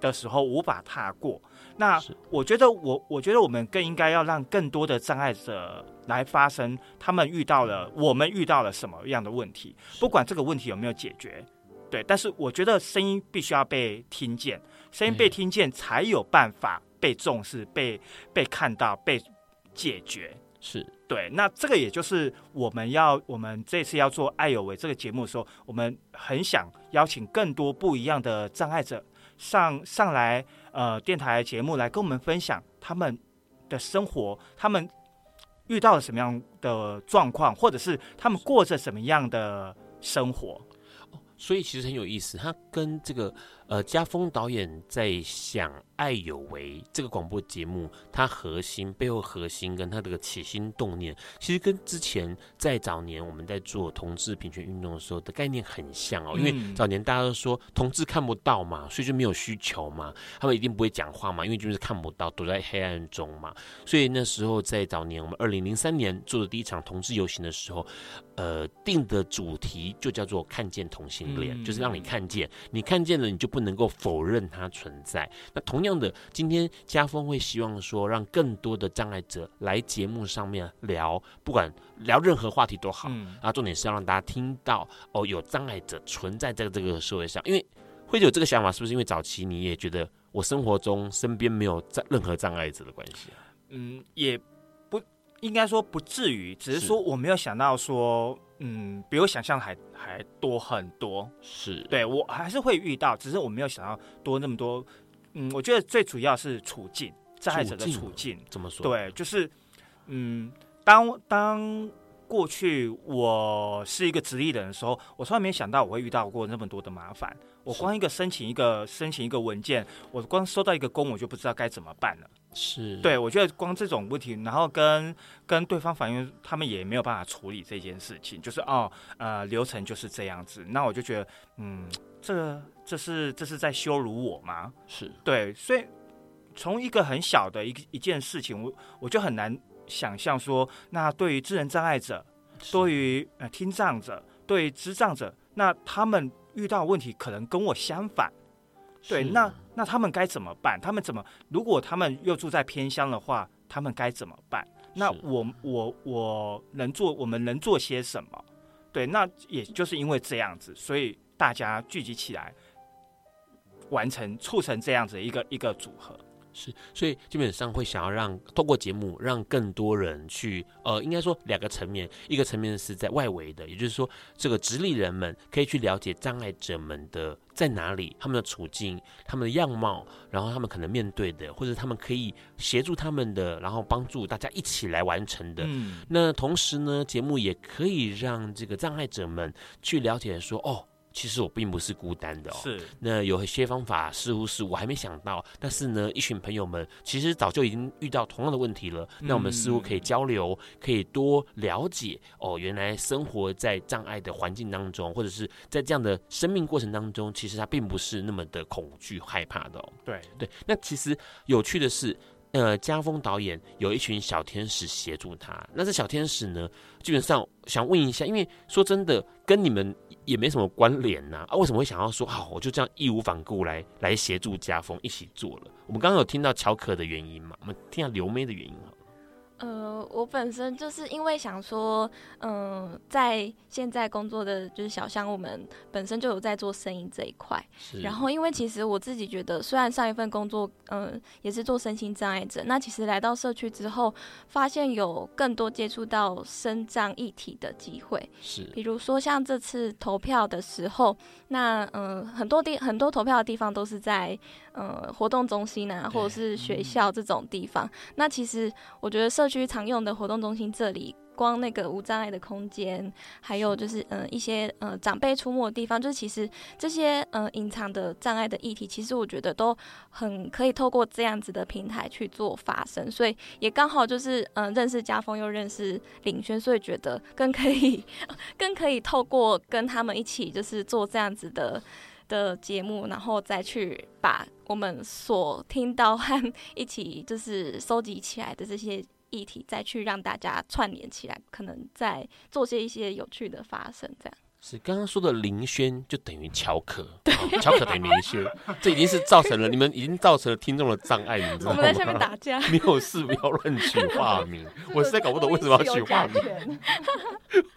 的时候无法踏过。那我觉得我，我我觉得我们更应该要让更多的障碍者来发声，他们遇到了，我们遇到了什么样的问题，不管这个问题有没有解决，对。但是我觉得声音必须要被听见，声音被听见才有办法被重视、被被看到、被解决。是对。那这个也就是我们要，我们这次要做爱有为这个节目的时候，我们很想邀请更多不一样的障碍者上上来。呃，电台节目来跟我们分享他们的生活，他们遇到了什么样的状况，或者是他们过着什么样的生活。所以其实很有意思，他跟这个。呃，家峰导演在想《爱有为》这个广播节目，它核心背后核心跟他这个起心动念，其实跟之前在早年我们在做同志平权运动的时候的概念很像哦。因为早年大家都说同志看不到嘛，所以就没有需求嘛，他们一定不会讲话嘛，因为就是看不到，躲在黑暗中嘛。所以那时候在早年我们二零零三年做的第一场同志游行的时候，呃，定的主题就叫做“看见同性恋”，就是让你看见，你看见了你就。不能够否认它存在。那同样的，今天家峰会希望说，让更多的障碍者来节目上面聊，不管聊任何话题都好。嗯，啊，重点是要让大家听到哦，有障碍者存在在这个社会上。因为会有这个想法，是不是因为早期你也觉得我生活中身边没有障任何障碍者的关系啊？嗯，也不应该说不至于，只是说我没有想到说。嗯，比我想象还还多很多，是对我还是会遇到，只是我没有想到多那么多。嗯，我觉得最主要是处境，障碍者的处境怎么说？对，就是嗯，当当过去我是一个直立人的时候，我从来没想到我会遇到过那么多的麻烦。我光一个申请一个申请一个文件，我光收到一个工，我就不知道该怎么办了。是对，我觉得光这种问题，然后跟跟对方反映，他们也没有办法处理这件事情，就是哦，呃，流程就是这样子。那我就觉得，嗯，这这是这是在羞辱我吗？是对，所以从一个很小的一一件事情，我我就很难想象说，那对于智能障碍者，对于呃听障者，对于智障者，那他们。遇到问题可能跟我相反，对，那那他们该怎么办？他们怎么？如果他们又住在偏乡的话，他们该怎么办？那我我我能做，我们能做些什么？对，那也就是因为这样子，所以大家聚集起来，完成促成这样子一个一个组合。是，所以基本上会想要让透过节目让更多人去，呃，应该说两个层面，一个层面是在外围的，也就是说这个直立人们可以去了解障碍者们的在哪里，他们的处境、他们的样貌，然后他们可能面对的，或者他们可以协助他们的，然后帮助大家一起来完成的。嗯，那同时呢，节目也可以让这个障碍者们去了解说，哦。其实我并不是孤单的哦。是。那有一些方法似乎是我还没想到，但是呢，一群朋友们其实早就已经遇到同样的问题了。嗯。那我们似乎可以交流，可以多了解哦，原来生活在障碍的环境当中，或者是在这样的生命过程当中，其实他并不是那么的恐惧害怕的哦。对对。那其实有趣的是。呃，家峰导演有一群小天使协助他。那这小天使呢，基本上想问一下，因为说真的，跟你们也没什么关联呐。啊，为什么会想要说，好，我就这样义无反顾来来协助家风一起做了？我们刚刚有听到乔可的原因嘛？我们听下刘妹的原因哈。呃，我本身就是因为想说，嗯、呃，在现在工作的就是小象，我们本身就有在做声音这一块。然后，因为其实我自己觉得，虽然上一份工作，嗯、呃，也是做身心障碍者，那其实来到社区之后，发现有更多接触到身障议题的机会。是。比如说像这次投票的时候，那嗯、呃，很多地很多投票的地方都是在呃活动中心啊，或者是学校这种地方。嗯、那其实我觉得社社区常用的活动中心，这里光那个无障碍的空间，还有就是呃一些呃长辈出没的地方，就是其实这些呃隐藏的障碍的议题，其实我觉得都很可以透过这样子的平台去做发声，所以也刚好就是嗯、呃、认识家峰又认识领轩，所以觉得更可以 更可以透过跟他们一起就是做这样子的的节目，然后再去把我们所听到和一起就是收集起来的这些。议题，再去让大家串联起来，可能再做些一些有趣的发生，这样。是刚刚说的林轩就等于乔可，乔可等于林轩，这已经是造成了你们已经造成了听众的障碍，你知道吗？我们在下面打架，没有事，不要乱取化名。我实在搞不懂为什么要取化名，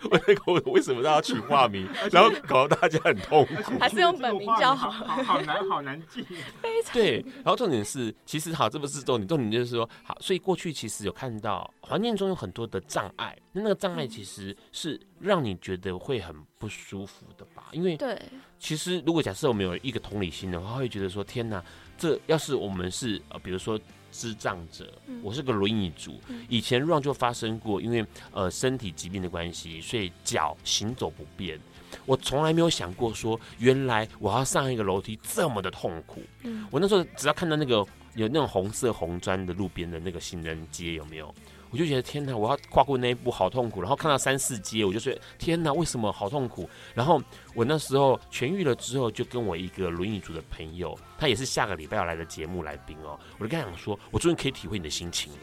我在搞不懂为什么大家取化名，然后搞得大家很痛苦。还是用本名叫好，好，好难，好难记。非常对，然后重点是，其实好，这不是重点，重点就是说，好，所以过去其实有看到环境中有很多的障碍，那那个障碍其实是。让你觉得会很不舒服的吧？因为对，其实如果假设我们有一个同理心的话，会觉得说：天哪，这要是我们是呃，比如说智障者，嗯、我是个轮椅族，嗯、以前 run 就发生过，因为呃身体疾病的关系，所以脚行走不便。我从来没有想过说，原来我要上一个楼梯这么的痛苦。嗯、我那时候只要看到那个有那种红色红砖的路边的那个行人街，有没有？我就觉得天哪，我要跨过那一步好痛苦。然后看到三四阶，我就说天哪，为什么好痛苦？然后我那时候痊愈了之后，就跟我一个轮椅族的朋友，他也是下个礼拜要来的节目来宾哦，我就跟他讲说，我终于可以体会你的心情了。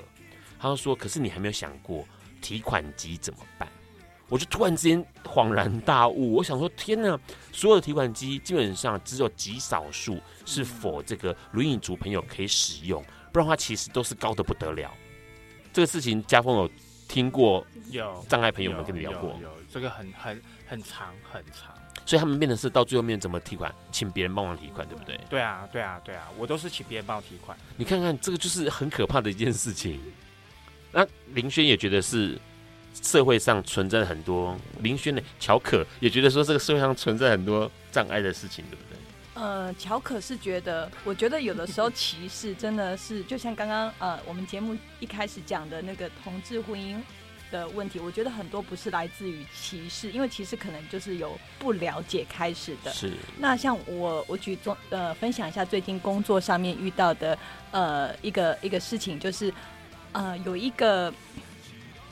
他说，可是你还没有想过提款机怎么办？我就突然之间恍然大悟，我想说天哪，所有的提款机基本上只有极少数是否这个轮椅族朋友可以使用，不然的话其实都是高得不得了。这个事情家峰有听过，有障碍朋友们跟你聊过，有，这个很很很长很长，所以他们变成是到最后面怎么提款，请别人帮忙提款，对不对？对啊，对啊，对啊，我都是请别人帮我提款。你看看这个就是很可怕的一件事情。那林轩也觉得是社会上存在很多，林轩呢，乔可也觉得说这个社会上存在很多障碍的事情，对不对？呃，乔可是觉得，我觉得有的时候歧视真的是，就像刚刚呃我们节目一开始讲的那个同志婚姻的问题，我觉得很多不是来自于歧视，因为歧视可能就是由不了解开始的。是。那像我我举中呃分享一下最近工作上面遇到的呃一个一个事情，就是呃有一个。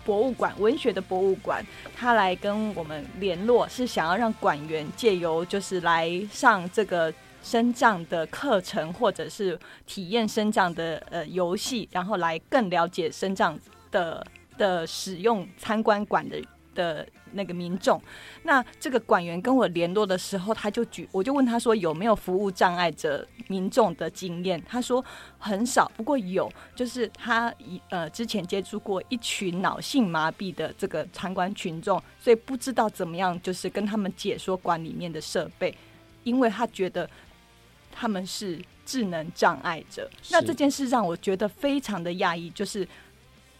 博物馆，文学的博物馆，他来跟我们联络，是想要让馆员借由就是来上这个生长的课程，或者是体验生长的呃游戏，然后来更了解生长的的使用参观馆的的那个民众，那这个馆员跟我联络的时候，他就举，我就问他说有没有服务障碍者民众的经验，他说很少，不过有，就是他一呃之前接触过一群脑性麻痹的这个参观群众，所以不知道怎么样，就是跟他们解说馆里面的设备，因为他觉得他们是智能障碍者，那这件事让我觉得非常的讶异，就是。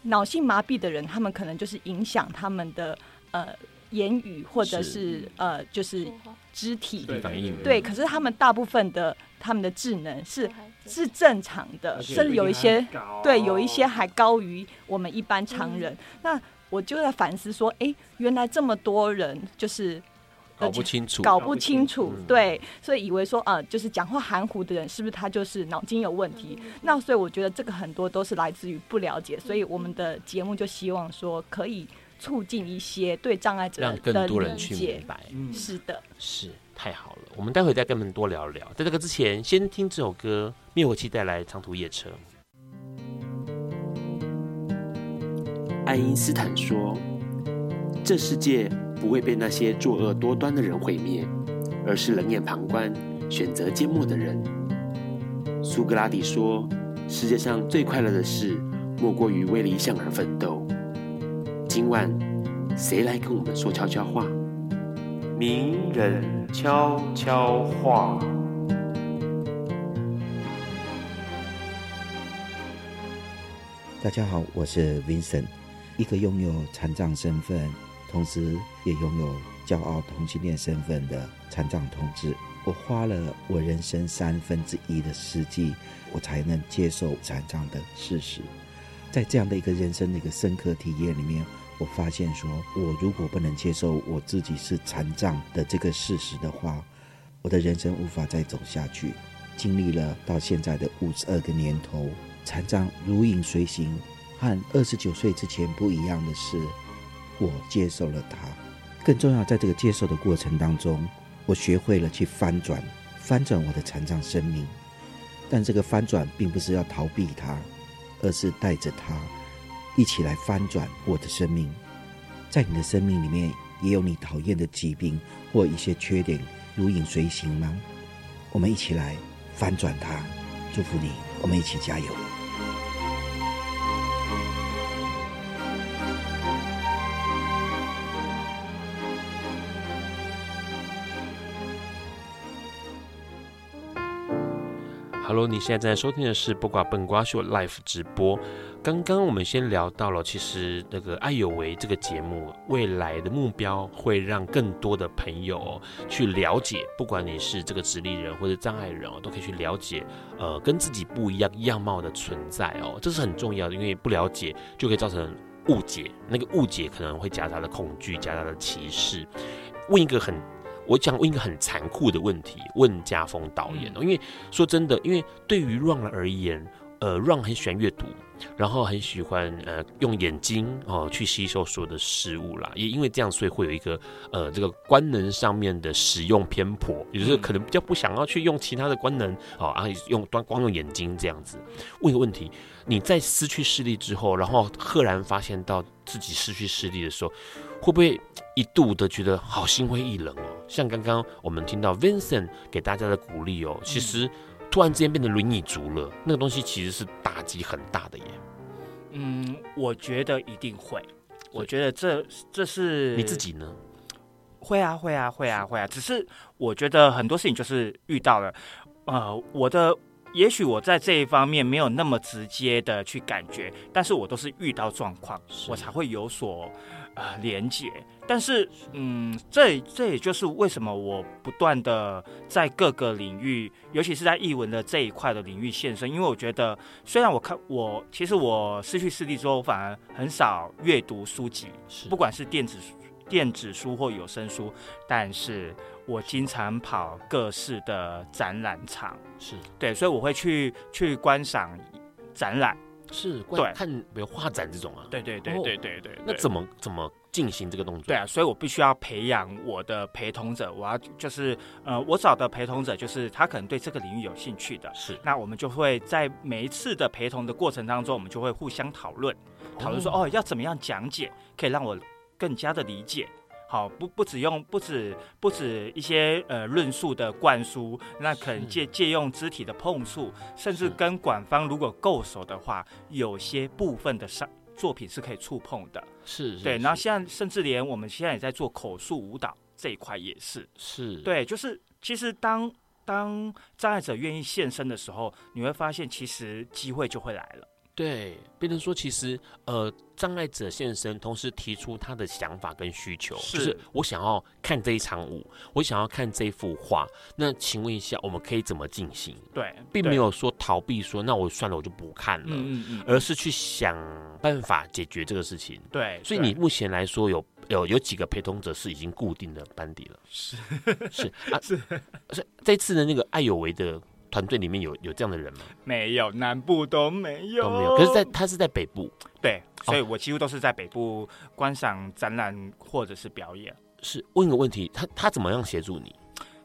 脑性麻痹的人，他们可能就是影响他们的呃言语，或者是，是呃就是肢体反应。对，可是他们大部分的他们的智能是是正常的，甚至有一些对有一些还高于我们一般常人。嗯、那我就在反思说，哎、欸，原来这么多人就是。搞不清楚，搞不清楚，对，所以以为说，呃，就是讲话含糊的人，是不是他就是脑筋有问题？那所以我觉得这个很多都是来自于不了解，所以我们的节目就希望说，可以促进一些对障碍者的理解，让更多人去明白。嗯，是的，是太好了。我们待会再跟他们多聊聊。在这个之前，先听这首歌，灭火器带来《长途夜车》。爱因斯坦说：“这世界。”不会被那些作恶多端的人毁灭，而是冷眼旁观、选择缄默的人。苏格拉底说：“世界上最快乐的事，莫过于为理想而奋斗。”今晚，谁来跟我们说悄悄话？名人悄悄话。大家好，我是 Vincent，一个拥有残障身份。同时，也拥有骄傲同性恋身份的残障同志，我花了我人生三分之一的世纪，我才能接受残障的事实。在这样的一个人生的一个深刻体验里面，我发现说，我如果不能接受我自己是残障的这个事实的话，我的人生无法再走下去。经历了到现在的五十二个年头，残障如影随形，和二十九岁之前不一样的是。我接受了它，更重要，在这个接受的过程当中，我学会了去翻转，翻转我的残障生命。但这个翻转并不是要逃避它，而是带着它，一起来翻转我的生命。在你的生命里面，也有你讨厌的疾病或一些缺点如影随形吗？我们一起来翻转它，祝福你，我们一起加油。Hello，你现在正在收听的是《不挂笨瓜秀》Live 直播。刚刚我们先聊到了，其实那个爱有为这个节目未来的目标会让更多的朋友去了解，不管你是这个直立人或者障碍人哦，都可以去了解，呃，跟自己不一样样貌的存在哦，这是很重要的，因为不了解就可以造成误解，那个误解可能会夹杂的恐惧，夹杂的歧视。问一个很。我想问一个很残酷的问题，问家峰导演哦，因为说真的，因为对于 Run 而言，呃，Run 很喜欢阅读，然后很喜欢呃用眼睛哦去吸收所有的事物啦，也因为这样，所以会有一个呃这个官能上面的使用偏颇，也就是可能比较不想要去用其他的官能哦，啊用光光用眼睛这样子。问一个问题，你在失去视力之后，然后赫然发现到自己失去视力的时候，会不会一度的觉得好心灰意冷哦？像刚刚我们听到 Vincent 给大家的鼓励哦，其实突然之间变得轮椅族了，那个东西其实是打击很大的耶。嗯，我觉得一定会。我觉得这这是你自己呢？会啊，会啊，会啊，会啊。只是我觉得很多事情就是遇到了，呃，我的也许我在这一方面没有那么直接的去感觉，但是我都是遇到状况，我才会有所。啊、呃，连接，但是，嗯，这这也就是为什么我不断的在各个领域，尤其是在译文的这一块的领域现身，因为我觉得，虽然我看我其实我失去视力之后，反而很少阅读书籍，不管是电子电子书或有声书，但是我经常跑各式的展览场，是。对，所以我会去去观赏展览。是，对，看比如画展这种啊，对对对对对对，那怎么怎么进行这个动作？对啊，所以我必须要培养我的陪同者，我要就是呃，我找的陪同者就是他可能对这个领域有兴趣的，是，那我们就会在每一次的陪同的过程当中，我们就会互相讨论，讨论说哦，要怎么样讲解可以让我更加的理解。好，不不只用不止不止一些呃论述的灌输，那可能借借用肢体的碰触，甚至跟馆方如果够熟的话，有些部分的上作品是可以触碰的。是，对。然后现在甚至连我们现在也在做口述舞蹈这一块也是。是对，就是其实当当障碍者愿意现身的时候，你会发现其实机会就会来了。对，变成说其实呃。障碍者现身，同时提出他的想法跟需求，是就是我想要看这一场舞，我想要看这幅画。那请问一下，我们可以怎么进行？对，并没有说逃避说，说那我算了，我就不看了，嗯嗯嗯，而是去想办法解决这个事情。对，所以你目前来说有有有几个陪同者是已经固定的班底了？是是 啊是，所以这次的那个艾有为的团队里面有有这样的人吗？没有，南部都没有，都没有。可是在，在他是在北部，对。所以我几乎都是在北部观赏展览或者是表演。是，问个问题，他他怎么样协助你？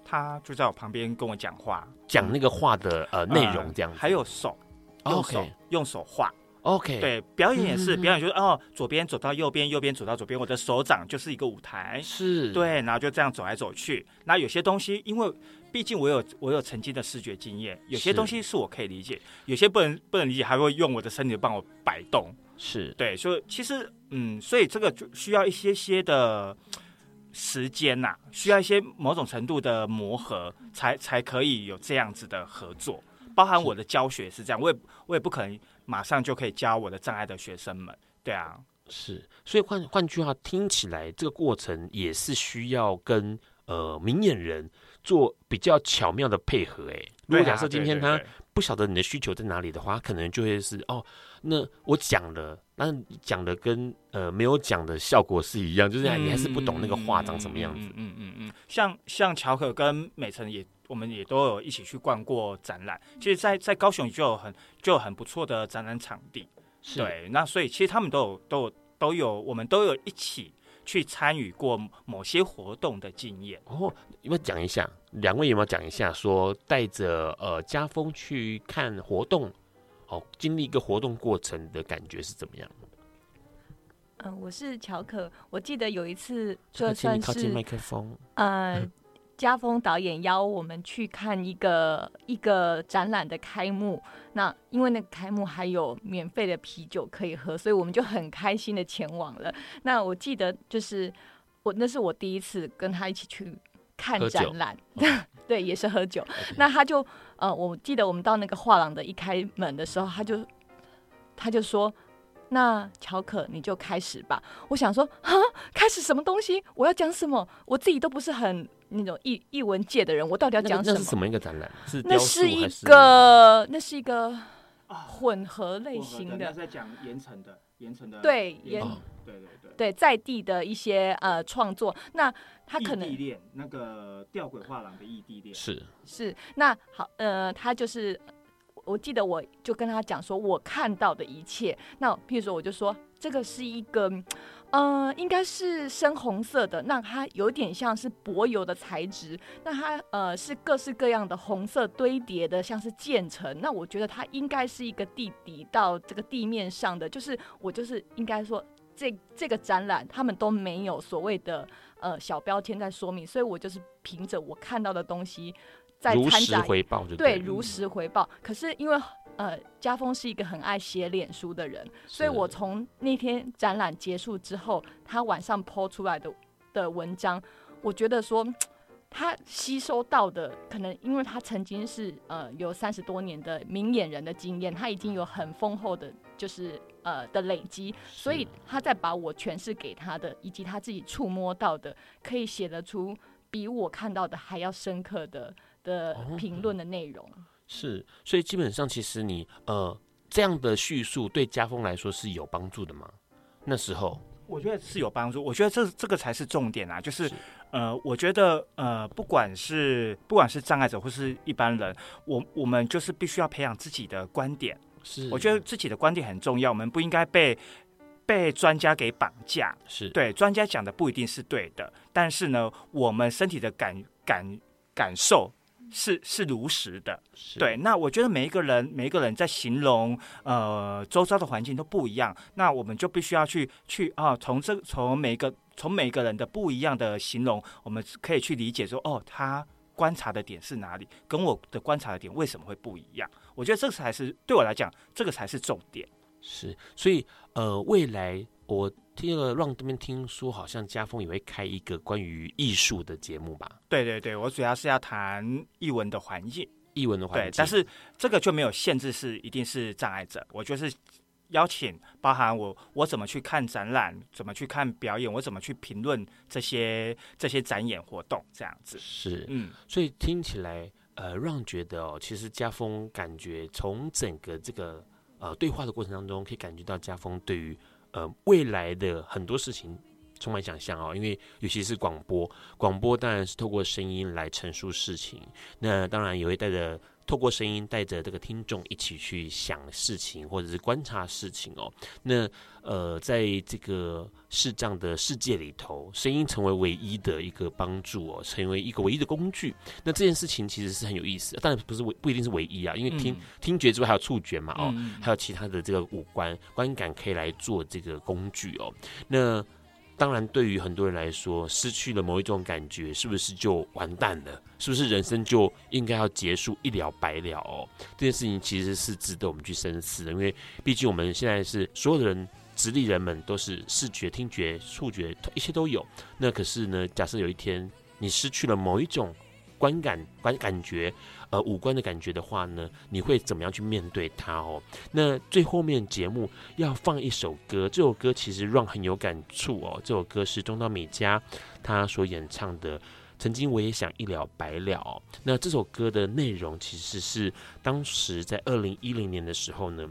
他就在我旁边跟我讲话，讲那个话的呃内容这样子，还有手，用手 Okay. 用手画。OK，对，表演也是，表演就是哦，左边走到右边，右边走到左边，我的手掌就是一个舞台，是对，然后就这样走来走去。那有些东西，因为毕竟我有我有曾经的视觉经验，有些东西是我可以理解，有些不能不能理解，还会用我的身体帮我摆动。是对，所以其实嗯，所以这个就需要一些些的时间呐、啊，需要一些某种程度的磨合，才才可以有这样子的合作。包含我的教学是这样，我也我也不可能马上就可以教我的障碍的学生们。对啊，是，所以换换句话听起来，这个过程也是需要跟呃明眼人做比较巧妙的配合。哎，如果假设今天他不晓得你的需求在哪里的话，可能就会是哦。那我讲了，那讲的跟呃没有讲的效果是一样，就是你还是不懂那个画长什么样子。嗯嗯嗯，嗯，嗯，嗯，像像乔可跟美辰也，我们也都有一起去逛过展览。其实在，在在高雄就有很就有很不错的展览场地。对，那所以其实他们都有都有都有，我们都有一起去参与过某些活动的经验。哦，有没有讲一下？两位有没有讲一下？说带着呃家风去看活动？哦，经历一个活动过程的感觉是怎么样？嗯，我是乔可。我记得有一次，就算是靠近麦克风。嗯，家峰导演邀我们去看一个一个展览的开幕。那因为那个开幕还有免费的啤酒可以喝，所以我们就很开心的前往了。那我记得就是我那是我第一次跟他一起去看展览，对，也是喝酒。那他就呃，我记得我们到那个画廊的一开门的时候，他就他就说。那乔可，你就开始吧。我想说，啊，开始什么东西？我要讲什么？我自己都不是很那种艺艺文界的人，我到底要讲什么？那是什么一个展览？是那是一个，那是一个混合类型的。在讲盐城的盐城的对盐，对对对对，在地的一些呃创作。那他可能异地恋那个吊诡画廊的异地恋是是那好呃，他就是。我记得我就跟他讲说，我看到的一切。那譬如说，我就说这个是一个，嗯、呃，应该是深红色的。那它有点像是柏油的材质。那它呃是各式各样的红色堆叠的，像是渐层。那我觉得它应该是一个地底到这个地面上的。就是我就是应该说，这这个展览他们都没有所谓的呃小标签在说明，所以我就是凭着我看到的东西。在如实回报就对，对，如实回报。可是因为呃，家风是一个很爱写脸书的人，所以我从那天展览结束之后，他晚上 po 出来的的文章，我觉得说他吸收到的，可能因为他曾经是呃有三十多年的明眼人的经验，他已经有很丰厚的，就是呃的累积，所以他在把我诠释给他的，以及他自己触摸到的，可以写得出比我看到的还要深刻的。的评论的内容、哦、是，所以基本上其实你呃这样的叙述对家风来说是有帮助的吗？那时候我觉得是有帮助，我觉得这这个才是重点啊，就是，是呃，我觉得呃，不管是不管是障碍者或是一般人，我我们就是必须要培养自己的观点，是，我觉得自己的观点很重要，我们不应该被被专家给绑架，是对，专家讲的不一定是对的，但是呢，我们身体的感感感受。是是如实的，对。那我觉得每一个人，每一个人在形容呃周遭的环境都不一样，那我们就必须要去去啊，从这从每个从每个人的不一样的形容，我们可以去理解说，哦，他观察的点是哪里，跟我的观察的点为什么会不一样？我觉得这才是对我来讲，这个才是重点。是，所以呃，未来我。第二个让这边听说，好像家风也会开一个关于艺术的节目吧？对对对，我主要是要谈艺文的环境，艺文的环境。对，但是这个就没有限制，是一定是障碍者。我就是邀请，包含我我怎么去看展览，怎么去看表演，我怎么去评论这些这些展演活动，这样子。是，嗯，所以听起来，呃，让觉得哦，其实家风感觉从整个这个呃对话的过程当中，可以感觉到家风对于。呃，未来的很多事情充满想象哦，因为尤其是广播，广播当然是透过声音来陈述事情，那当然也会带着透过声音带着这个听众一起去想事情或者是观察事情哦。那呃，在这个视障的世界里头，声音成为唯一的一个帮助哦，成为一个唯一的工具。那这件事情其实是很有意思的，当然不是唯不一定是唯一啊，因为听、嗯、听觉之外还有触觉嘛哦，嗯、还有其他的这个五官观感可以来做这个工具哦。那当然，对于很多人来说，失去了某一种感觉，是不是就完蛋了？是不是人生就应该要结束，一了百了哦？这件事情其实是值得我们去深思的，因为毕竟我们现在是所有的人，直立人们都是视觉、听觉、触觉，一切都有。那可是呢，假设有一天你失去了某一种观感、观感觉。呃，五官的感觉的话呢，你会怎么样去面对它哦？那最后面节目要放一首歌，这首歌其实让很有感触哦。这首歌是中岛美嘉她所演唱的《曾经我也想一了百了》。那这首歌的内容其实是当时在二零一零年的时候呢，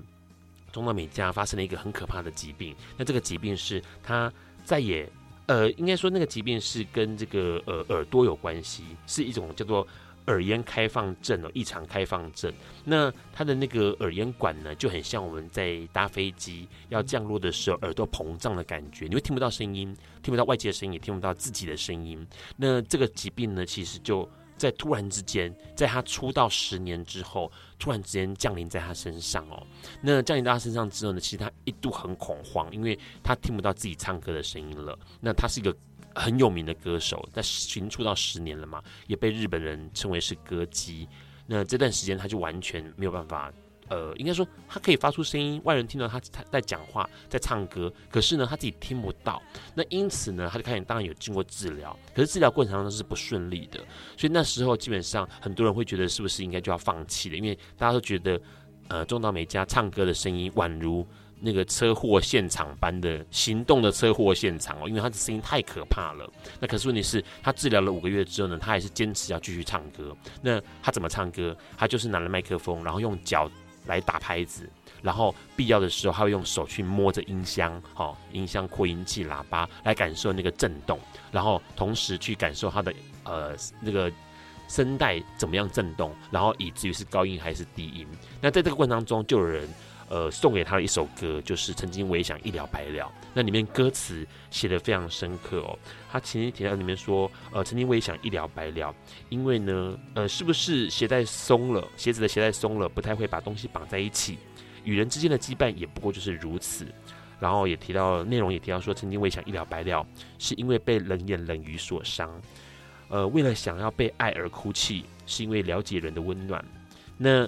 中岛美嘉发生了一个很可怕的疾病。那这个疾病是她再也呃，应该说那个疾病是跟这个呃耳朵有关系，是一种叫做。耳咽开放症哦，异常开放症。那他的那个耳咽管呢，就很像我们在搭飞机要降落的时候耳朵膨胀的感觉，你会听不到声音，听不到外界的声音，也听不到自己的声音。那这个疾病呢，其实就在突然之间，在他出道十年之后，突然之间降临在他身上哦。那降临到他身上之后呢，其实他一度很恐慌，因为他听不到自己唱歌的声音了。那他是一个很有名的歌手，在已经出道十年了嘛，也被日本人称为是歌姬。那这段时间他就完全没有办法。呃，应该说他可以发出声音，外人听到他他在讲话，在唱歌，可是呢，他自己听不到。那因此呢，他就开始当然有经过治疗，可是治疗过程当中是不顺利的。所以那时候基本上很多人会觉得是不是应该就要放弃了，因为大家都觉得，呃，中岛美嘉唱歌的声音宛如那个车祸现场般的行动的车祸现场哦，因为他的声音太可怕了。那可是问题是，他治疗了五个月之后呢，他还是坚持要继续唱歌。那他怎么唱歌？他就是拿了麦克风，然后用脚。来打拍子，然后必要的时候，他会用手去摸着音箱，好、音箱、扩音器、喇叭，来感受那个震动，然后同时去感受他的呃那个声带怎么样震动，然后以至于是高音还是低音。那在这个过程当中，就有人呃送给他的一首歌，就是曾经我也想一了百了。那里面歌词写得非常深刻哦。他前几天在里面说，呃，曾经我也想一了百了，因为呢，呃，是不是鞋带松了，鞋子的鞋带松了，不太会把东西绑在一起，与人之间的羁绊也不过就是如此。然后也提到内容，也提到说，曾经我也想一了百了，是因为被冷言冷语所伤，呃，为了想要被爱而哭泣，是因为了解人的温暖。那。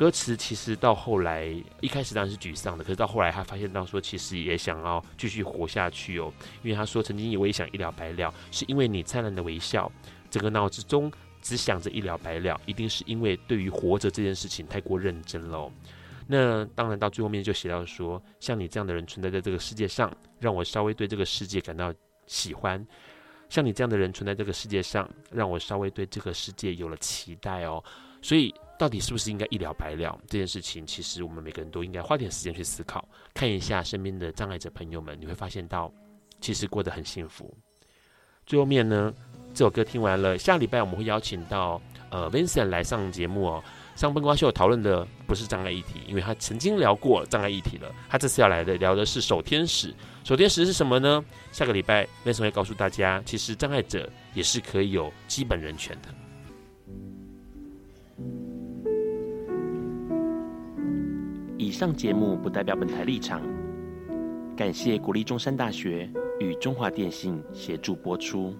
歌词其实到后来，一开始当然是沮丧的，可是到后来他发现到说，其实也想要继续活下去哦。因为他说，曾经我也想一了百了，是因为你灿烂的微笑，整个脑子中只想着一了百了，一定是因为对于活着这件事情太过认真了。那当然到最后面就写到说，像你这样的人存在在这个世界上，让我稍微对这个世界感到喜欢。像你这样的人存在这个世界上，让我稍微对这个世界有了期待哦。所以。到底是不是应该一了百了这件事情？其实我们每个人都应该花点时间去思考，看一下身边的障碍者朋友们，你会发现到其实过得很幸福。最后面呢，这首歌听完了，下礼拜我们会邀请到呃 Vincent 来上节目哦。上笨瓜秀讨论的不是障碍议题，因为他曾经聊过障碍议题了。他这次要来的聊的是守天使。守天使是什么呢？下个礼拜 Vincent 会告诉大家，其实障碍者也是可以有基本人权的。以上节目不代表本台立场，感谢国立中山大学与中华电信协助播出。